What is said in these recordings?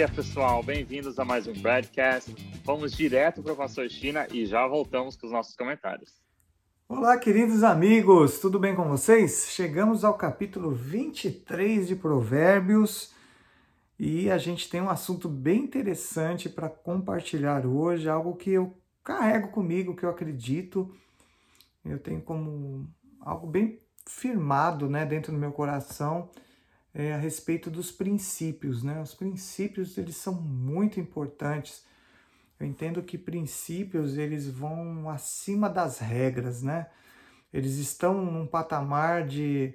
dia, pessoal. Bem-vindos a mais um Bradcast. Vamos direto para o Pastor China e já voltamos com os nossos comentários. Olá, queridos amigos, tudo bem com vocês? Chegamos ao capítulo 23 de Provérbios e a gente tem um assunto bem interessante para compartilhar hoje, algo que eu carrego comigo, que eu acredito, eu tenho como algo bem firmado né, dentro do meu coração é, a respeito dos princípios. Né? Os princípios eles são muito importantes. Eu entendo que princípios eles vão acima das regras, né? Eles estão num patamar de,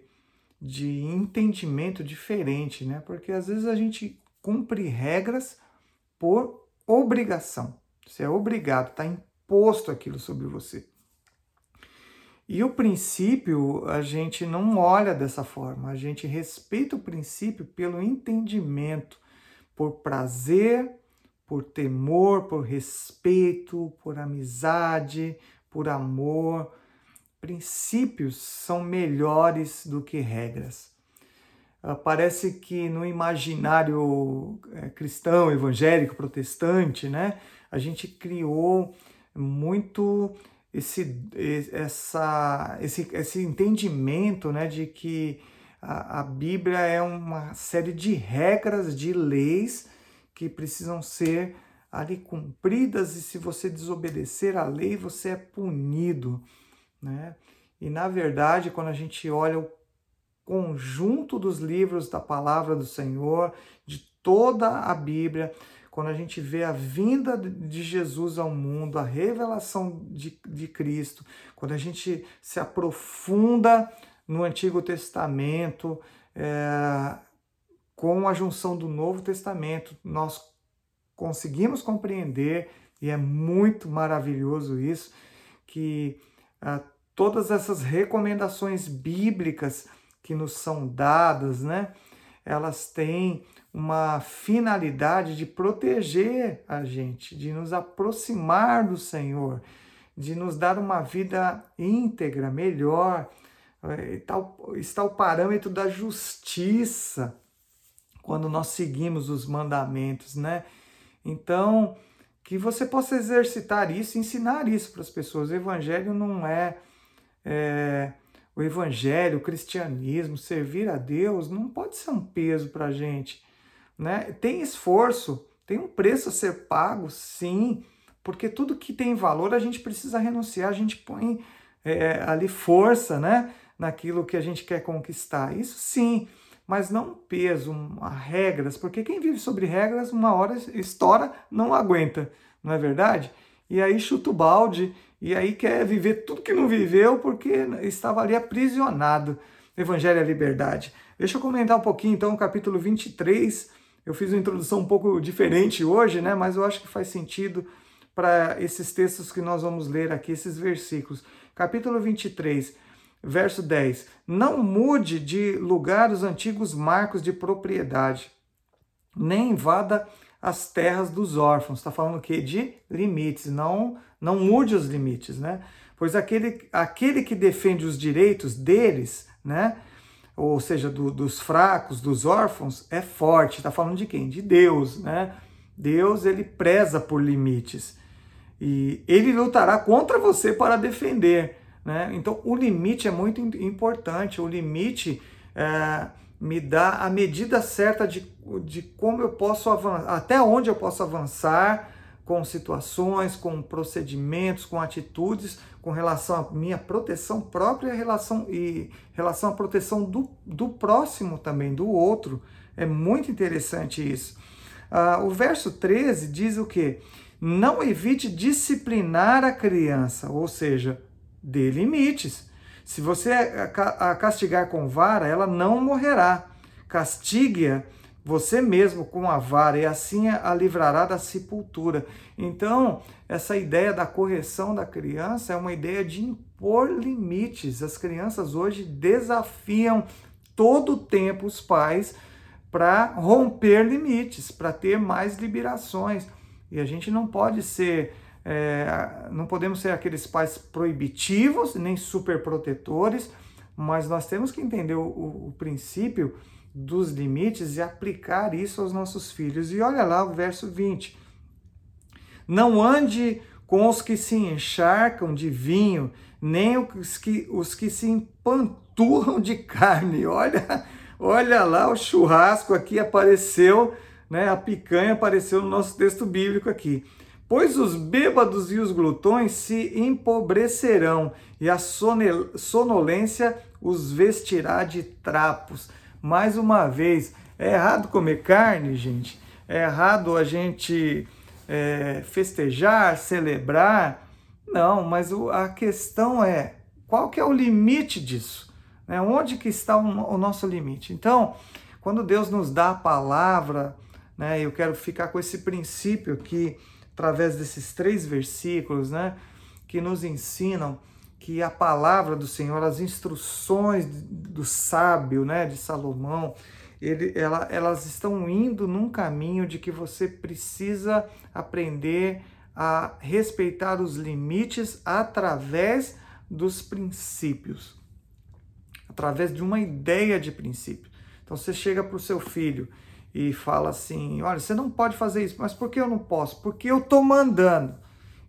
de entendimento diferente, né? Porque às vezes a gente cumpre regras por obrigação. Você é obrigado, está imposto aquilo sobre você. E o princípio, a gente não olha dessa forma, a gente respeita o princípio pelo entendimento, por prazer, por temor, por respeito, por amizade, por amor. Princípios são melhores do que regras. Ah, parece que no imaginário é, cristão, evangélico, protestante, né, a gente criou muito esse, essa, esse, esse entendimento né, de que a, a Bíblia é uma série de regras, de leis que precisam ser ali cumpridas e se você desobedecer a lei, você é punido, né? E na verdade, quando a gente olha o conjunto dos livros da palavra do Senhor, de toda a Bíblia, quando a gente vê a vinda de Jesus ao mundo, a revelação de, de Cristo, quando a gente se aprofunda no Antigo Testamento, é, com a junção do Novo Testamento, nós conseguimos compreender, e é muito maravilhoso isso, que ah, todas essas recomendações bíblicas que nos são dadas, né, elas têm uma finalidade de proteger a gente, de nos aproximar do Senhor, de nos dar uma vida íntegra, melhor. Está o parâmetro da justiça quando nós seguimos os mandamentos, né? Então, que você possa exercitar isso, ensinar isso para as pessoas. O evangelho não é, é o evangelho, o cristianismo, servir a Deus, não pode ser um peso para a gente né? Tem esforço, tem um preço a ser pago, sim, porque tudo que tem valor a gente precisa renunciar, a gente põe é, ali força, né? Naquilo que a gente quer conquistar. Isso sim, mas não peso, uma, regras, porque quem vive sobre regras, uma hora estoura, não aguenta, não é verdade? E aí chuta o balde, e aí quer viver tudo que não viveu porque estava ali aprisionado. Evangelho é liberdade. Deixa eu comentar um pouquinho então o capítulo 23 eu fiz uma introdução um pouco diferente hoje, né? Mas eu acho que faz sentido para esses textos que nós vamos ler aqui, esses versículos. Capítulo 23, verso 10. Não mude de lugar os antigos marcos de propriedade, nem invada as terras dos órfãos. Está falando o quê? De limites. Não, não mude os limites, né? Pois aquele, aquele que defende os direitos deles, né? Ou seja, do, dos fracos, dos órfãos, é forte. Está falando de quem? De Deus, né? Deus ele preza por limites e ele lutará contra você para defender, né? Então o limite é muito importante. O limite é, me dá a medida certa de, de como eu posso avançar, até onde eu posso avançar com situações, com procedimentos, com atitudes, com relação à minha proteção própria relação, e relação à proteção do, do próximo também, do outro. É muito interessante isso. Ah, o verso 13 diz o que? Não evite disciplinar a criança, ou seja, dê limites. Se você a castigar com vara, ela não morrerá. Castigue-a você mesmo com a vara, e assim a livrará da sepultura. Então, essa ideia da correção da criança é uma ideia de impor limites. As crianças hoje desafiam todo o tempo os pais para romper limites, para ter mais liberações. E a gente não pode ser, é, não podemos ser aqueles pais proibitivos, nem super protetores, mas nós temos que entender o, o, o princípio dos limites e aplicar isso aos nossos filhos. E olha lá o verso 20. Não ande com os que se encharcam de vinho, nem os que, os que se empanturram de carne. Olha, olha lá, o churrasco aqui apareceu, né? A picanha apareceu no nosso texto bíblico aqui. Pois os bêbados e os glutões se empobrecerão, e a sonolência os vestirá de trapos. Mais uma vez, é errado comer carne, gente. É errado a gente é, festejar, celebrar. Não, mas o, a questão é qual que é o limite disso? Né? Onde que está o, o nosso limite? Então, quando Deus nos dá a palavra, né, eu quero ficar com esse princípio que, através desses três versículos, né, que nos ensinam que a palavra do Senhor, as instruções do sábio, né, de Salomão, ele, ela, elas estão indo num caminho de que você precisa aprender a respeitar os limites através dos princípios, através de uma ideia de princípio. Então você chega para o seu filho e fala assim: olha, você não pode fazer isso, mas por que eu não posso? Porque eu estou mandando.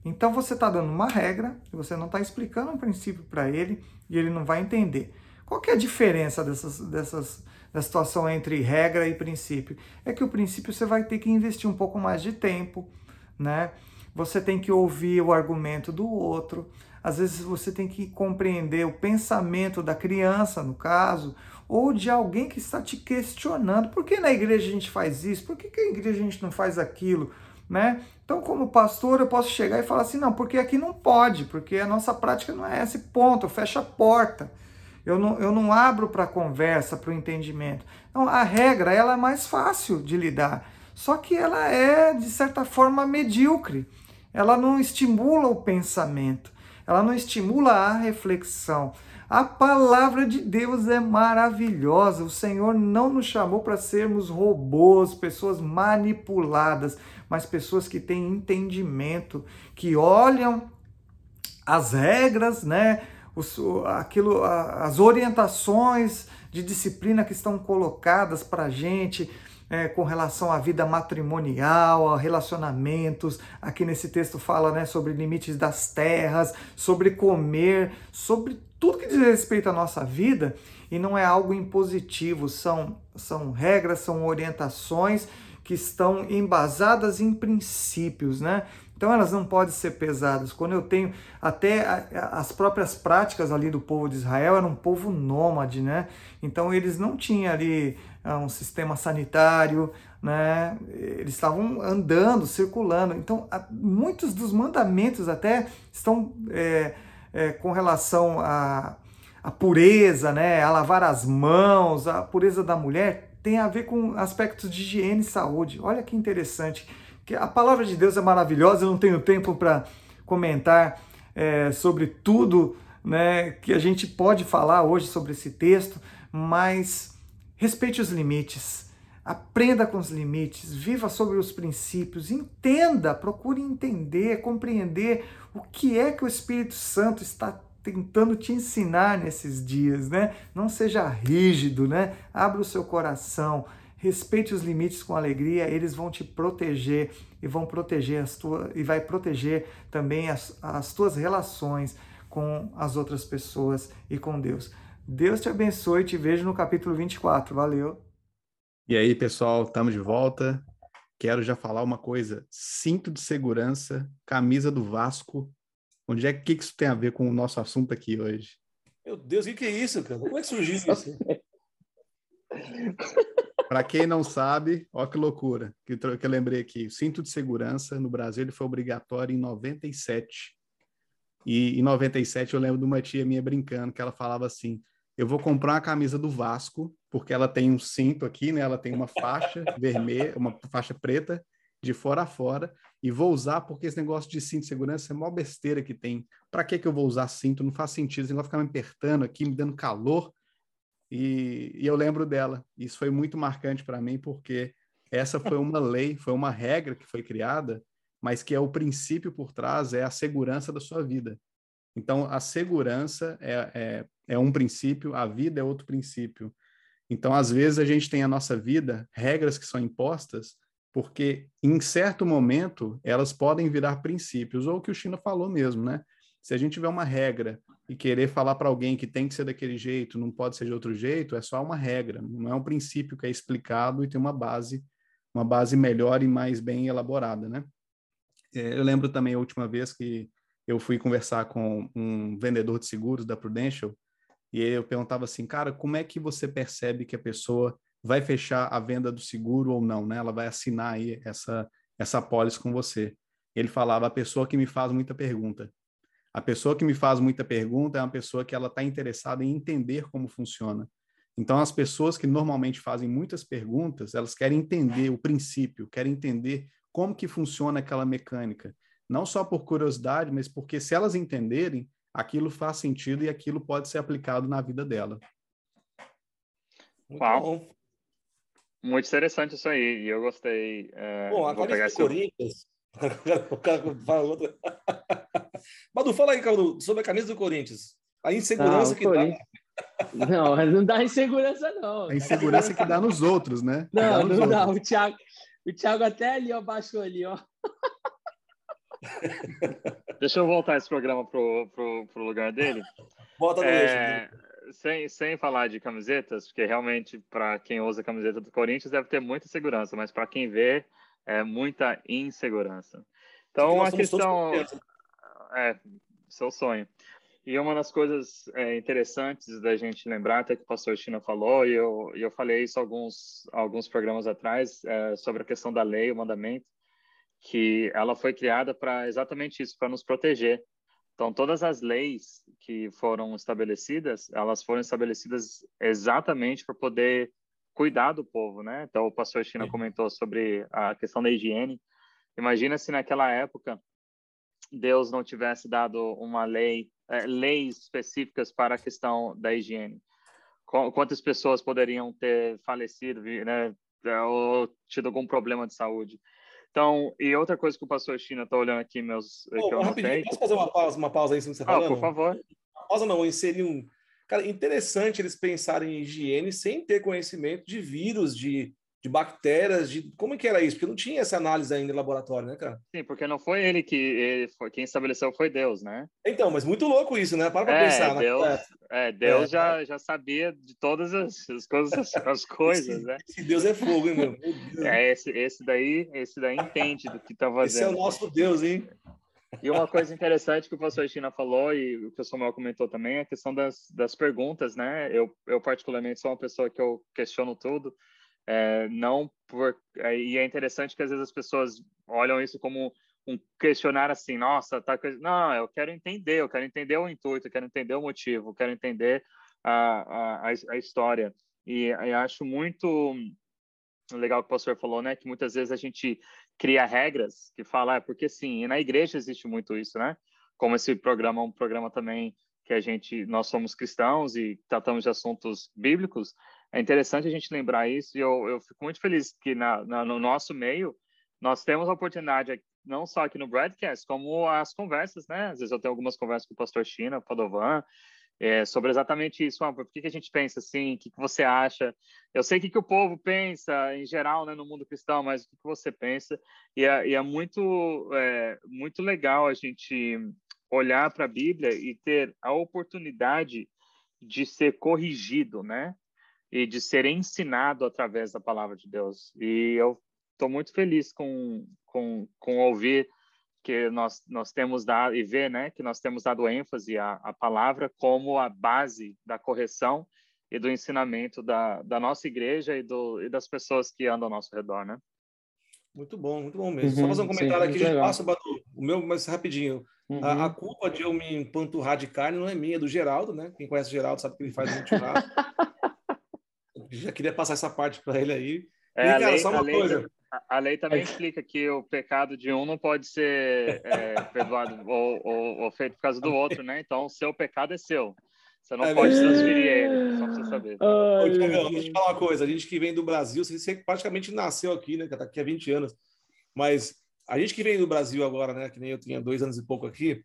Então você está dando uma regra você não está explicando um princípio para ele e ele não vai entender. Qual que é a diferença dessas, dessas, da situação entre regra e princípio? É que o princípio você vai ter que investir um pouco mais de tempo, né? Você tem que ouvir o argumento do outro. Às vezes você tem que compreender o pensamento da criança, no caso, ou de alguém que está te questionando. Por que na igreja a gente faz isso? Por que, que a igreja a gente não faz aquilo? Né? Então, como pastor, eu posso chegar e falar assim: não, porque aqui não pode, porque a nossa prática não é esse ponto, fecha a porta. Eu não, eu não abro para conversa, para o entendimento. Então, a regra ela é mais fácil de lidar, só que ela é, de certa forma, medíocre. Ela não estimula o pensamento, ela não estimula a reflexão. A palavra de Deus é maravilhosa. O Senhor não nos chamou para sermos robôs, pessoas manipuladas, mas pessoas que têm entendimento, que olham as regras, né? Os, aquilo, as orientações de disciplina que estão colocadas para a gente, é, com relação à vida matrimonial, a relacionamentos. Aqui nesse texto fala né, sobre limites das terras, sobre comer, sobre tudo que diz respeito à nossa vida e não é algo impositivo, são, são regras, são orientações que estão embasadas em princípios, né? Então elas não podem ser pesadas. Quando eu tenho até as próprias práticas ali do povo de Israel era um povo nômade, né? Então eles não tinham ali ah, um sistema sanitário, né? Eles estavam andando, circulando. Então muitos dos mandamentos até estão é, é, com relação à, à pureza, né? A lavar as mãos, a pureza da mulher tem a ver com aspectos de higiene e saúde. Olha que interessante que a palavra de Deus é maravilhosa, eu não tenho tempo para comentar é, sobre tudo né, que a gente pode falar hoje sobre esse texto, mas respeite os limites, aprenda com os limites, viva sobre os princípios, entenda, procure entender, compreender o que é que o Espírito Santo está tentando te ensinar nesses dias, né? Não seja rígido, né? Abra o seu coração, respeite os limites com alegria, eles vão te proteger e vão proteger as tuas e vai proteger também as, as tuas relações com as outras pessoas e com Deus. Deus te abençoe, te vejo no capítulo 24. Valeu. E aí, pessoal, estamos de volta. Quero já falar uma coisa: cinto de segurança, camisa do Vasco. Onde é que isso tem a ver com o nosso assunto aqui hoje? Meu Deus, o que é isso, cara? Como é que surgiu isso? Para quem não sabe, olha que loucura que, que eu lembrei aqui. O cinto de segurança no Brasil ele foi obrigatório em 97. E em 97 eu lembro de uma tia minha brincando que ela falava assim: eu vou comprar uma camisa do Vasco, porque ela tem um cinto aqui, né? Ela tem uma faixa vermelha, uma faixa preta de fora a fora, e vou usar porque esse negócio de cinto de segurança é a maior besteira que tem. Para que que eu vou usar cinto? Não faz sentido, esse negócio ficar me apertando aqui, me dando calor. E, e eu lembro dela. Isso foi muito marcante para mim, porque essa foi uma lei, foi uma regra que foi criada, mas que é o princípio por trás, é a segurança da sua vida. Então, a segurança é, é, é um princípio, a vida é outro princípio. Então, às vezes, a gente tem a nossa vida, regras que são impostas, porque em certo momento elas podem virar princípios, ou o que o China falou mesmo, né? Se a gente tiver uma regra e querer falar para alguém que tem que ser daquele jeito, não pode ser de outro jeito, é só uma regra, não é um princípio que é explicado e tem uma base, uma base melhor e mais bem elaborada, né? É, eu lembro também a última vez que eu fui conversar com um vendedor de seguros da Prudential e eu perguntava assim, cara, como é que você percebe que a pessoa vai fechar a venda do seguro ou não, né? Ela vai assinar aí essa essa pólice com você. Ele falava a pessoa que me faz muita pergunta. A pessoa que me faz muita pergunta é uma pessoa que ela está interessada em entender como funciona. Então, as pessoas que normalmente fazem muitas perguntas, elas querem entender o princípio, querem entender como que funciona aquela mecânica. Não só por curiosidade, mas porque se elas entenderem, aquilo faz sentido e aquilo pode ser aplicado na vida dela. Uau! Muito interessante isso aí, e eu gostei. É, Bom, agora pegar esse... Corinthians. o cara fala outra. Madu, fala aí, Caldo, sobre a camisa do Corinthians. A insegurança ah, que Corinthians... dá. Não, não dá insegurança, não. A insegurança que dá nos outros, né? Não, não outros. dá. O Thiago, o Thiago até ali, ó, baixou ali, ó. Deixa eu voltar esse programa pro, pro, pro lugar dele. Volta no é, sem, sem falar de camisetas, porque realmente, para quem usa a camiseta do Corinthians, deve ter muita segurança, mas para quem vê, é muita insegurança. Então, a questão. É, seu sonho. E uma das coisas é, interessantes da gente lembrar, até que o pastor China falou, e eu, eu falei isso alguns, alguns programas atrás, é, sobre a questão da lei, o mandamento, que ela foi criada para exatamente isso, para nos proteger. Então, todas as leis que foram estabelecidas, elas foram estabelecidas exatamente para poder cuidar do povo, né? Então, o pastor China comentou sobre a questão da higiene. Imagina se naquela época Deus não tivesse dado uma lei, é, leis específicas para a questão da higiene. Quantas pessoas poderiam ter falecido, né, ou tido algum problema de saúde? Então, e outra coisa que o pastor China está olhando aqui, meus. Oh, eu rapidinho, posso fazer uma pausa, uma pausa aí, se você ah, falando? por favor. Pausa não, inserir um. Cara, interessante eles pensarem em higiene sem ter conhecimento de vírus, de de bactérias, de como é que era isso? Porque não tinha essa análise ainda em laboratório, né, cara? Sim, porque não foi ele que ele foi, quem estabeleceu foi Deus, né? Então, mas muito louco isso, né? Para pra é, pensar. Deus, né? é, Deus é, já, já sabia de todas as, as coisas, as coisas, esse, né? Esse Deus é fogo, hein, meu? É, esse, esse daí, esse daí entende do que tá fazendo. Esse é o nosso Deus, hein? E uma coisa interessante que o pastor China falou e o que o Samuel comentou também é a questão das, das perguntas, né? Eu, eu particularmente sou uma pessoa que eu questiono tudo. É, não por é, e é interessante que às vezes as pessoas olham isso como um questionar assim, nossa, tá não, eu quero entender, eu quero entender o intuito, eu quero entender o motivo, eu quero entender a, a, a história. E, acho muito legal que o pastor falou, né, que muitas vezes a gente cria regras que fala, é porque sim, e na igreja existe muito isso, né? Como esse programa é um programa também que a gente, nós somos cristãos e tratamos de assuntos bíblicos, é interessante a gente lembrar isso e eu, eu fico muito feliz que na, na, no nosso meio nós temos a oportunidade, não só aqui no broadcast, como as conversas, né? Às vezes eu tenho algumas conversas com o pastor China, Padovan, é, sobre exatamente isso. Ah, por que, que a gente pensa assim? O que, que você acha? Eu sei o que, que o povo pensa em geral né, no mundo cristão, mas o que, que você pensa? E é, e é muito, é, muito legal a gente olhar para a Bíblia e ter a oportunidade de ser corrigido, né? E de ser ensinado através da palavra de Deus. E eu estou muito feliz com, com, com ouvir que nós, nós temos dado e ver né, que nós temos dado ênfase à, à palavra como a base da correção e do ensinamento da, da nossa igreja e, do, e das pessoas que andam ao nosso redor, né? Muito bom, muito bom mesmo. Uhum, Só fazer um comentário sim, aqui, a gente passa o meu, mas rapidinho. Uhum. A, a, culpa de eu me empanturrar de carne não é minha, é do Geraldo, né? Quem conhece o Geraldo sabe que ele faz muito churrasco. já queria passar essa parte para ele aí. É, e, cara, lei, só uma a coisa. Lei, a lei também explica que o pecado de um não pode ser é, perdoado ou, ou, ou, feito por causa do outro, né? Então, o seu pecado é seu. Você não é pode transferir ele, só pra você saber. Ô, Tiagão, deixa eu te falar uma coisa. A gente que vem do Brasil, você praticamente nasceu aqui, né? Que tá aqui há 20 anos. Mas a gente que vem do Brasil agora, né? Que nem eu tinha dois anos e pouco aqui.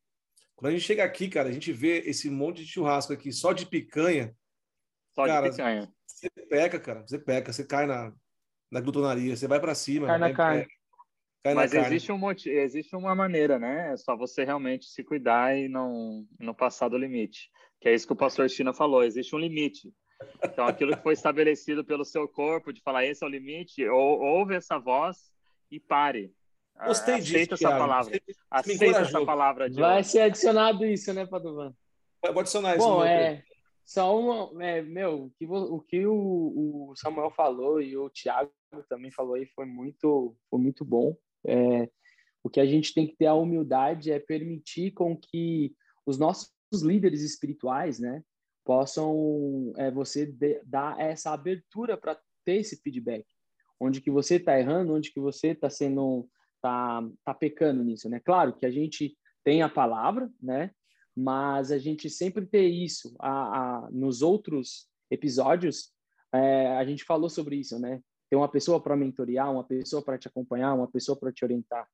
Quando a gente chega aqui, cara, a gente vê esse monte de churrasco aqui só de picanha. Só cara, de picanha Você peca, cara. Você peca. Você cai na, na glutonaria. Você vai para cima. Cai na carne. Cai Mas na existe, carne. Um, existe uma maneira, né? É só você realmente se cuidar e não, não passar do limite. Que é isso que o pastor China falou. Existe um limite. Então, aquilo que foi estabelecido pelo seu corpo, de falar esse é o limite, ou, ouve essa voz e pare. Gostei Aceita disso, essa palavra. Aceita essa palavra. De Vai ser adicionado isso, né, Padovan? Pode adicionar isso. Bom, é, só uma, é, meu, o que, o, que o, o, Samuel falou e o Thiago também falou aí foi muito, foi muito bom. É, o que a gente tem que ter a humildade é permitir com que os nossos líderes espirituais, né, possam é, você de, dar essa abertura para ter esse feedback, onde que você está errando, onde que você está sendo tá, tá pecando nisso, né? Claro que a gente tem a palavra, né? Mas a gente sempre ter isso. A, a nos outros episódios, é, a gente falou sobre isso, né? Ter uma pessoa para mentorear, uma pessoa para te acompanhar, uma pessoa para te orientar.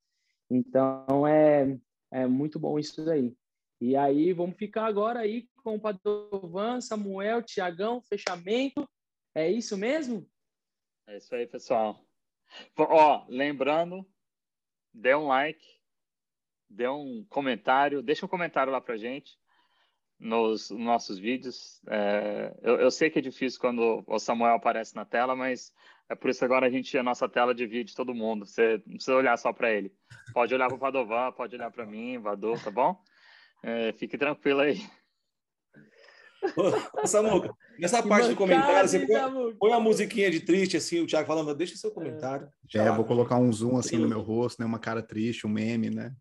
Então, é, é muito bom isso daí. E aí, vamos ficar agora aí com o Padovan, Samuel, Tiagão, fechamento. É isso mesmo? É isso aí, pessoal. Ó, lembrando dê um like, dê um comentário, deixa um comentário lá pra gente nos, nos nossos vídeos. É, eu, eu, sei que é difícil quando o Samuel aparece na tela, mas é por isso que agora a gente, a nossa tela divide todo mundo. Você não precisa olhar só para ele. Pode olhar para o Padovan, pode olhar para mim, Vadu, tá bom? É, fique tranquilo aí. Ô, Samuca, nessa que parte do comentário, você põe, põe uma musiquinha de triste, assim, o Thiago falando, deixa seu comentário. É, é vou colocar um zoom assim no meu rosto, né? Uma cara triste, um meme, né?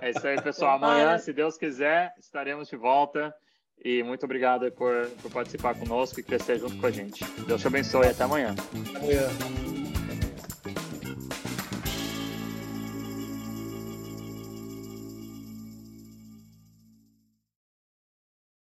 É isso aí, pessoal. Amanhã, se Deus quiser, estaremos de volta. E muito obrigado por, por participar conosco e crescer junto com a gente. Deus te abençoe e até amanhã. Até amanhã.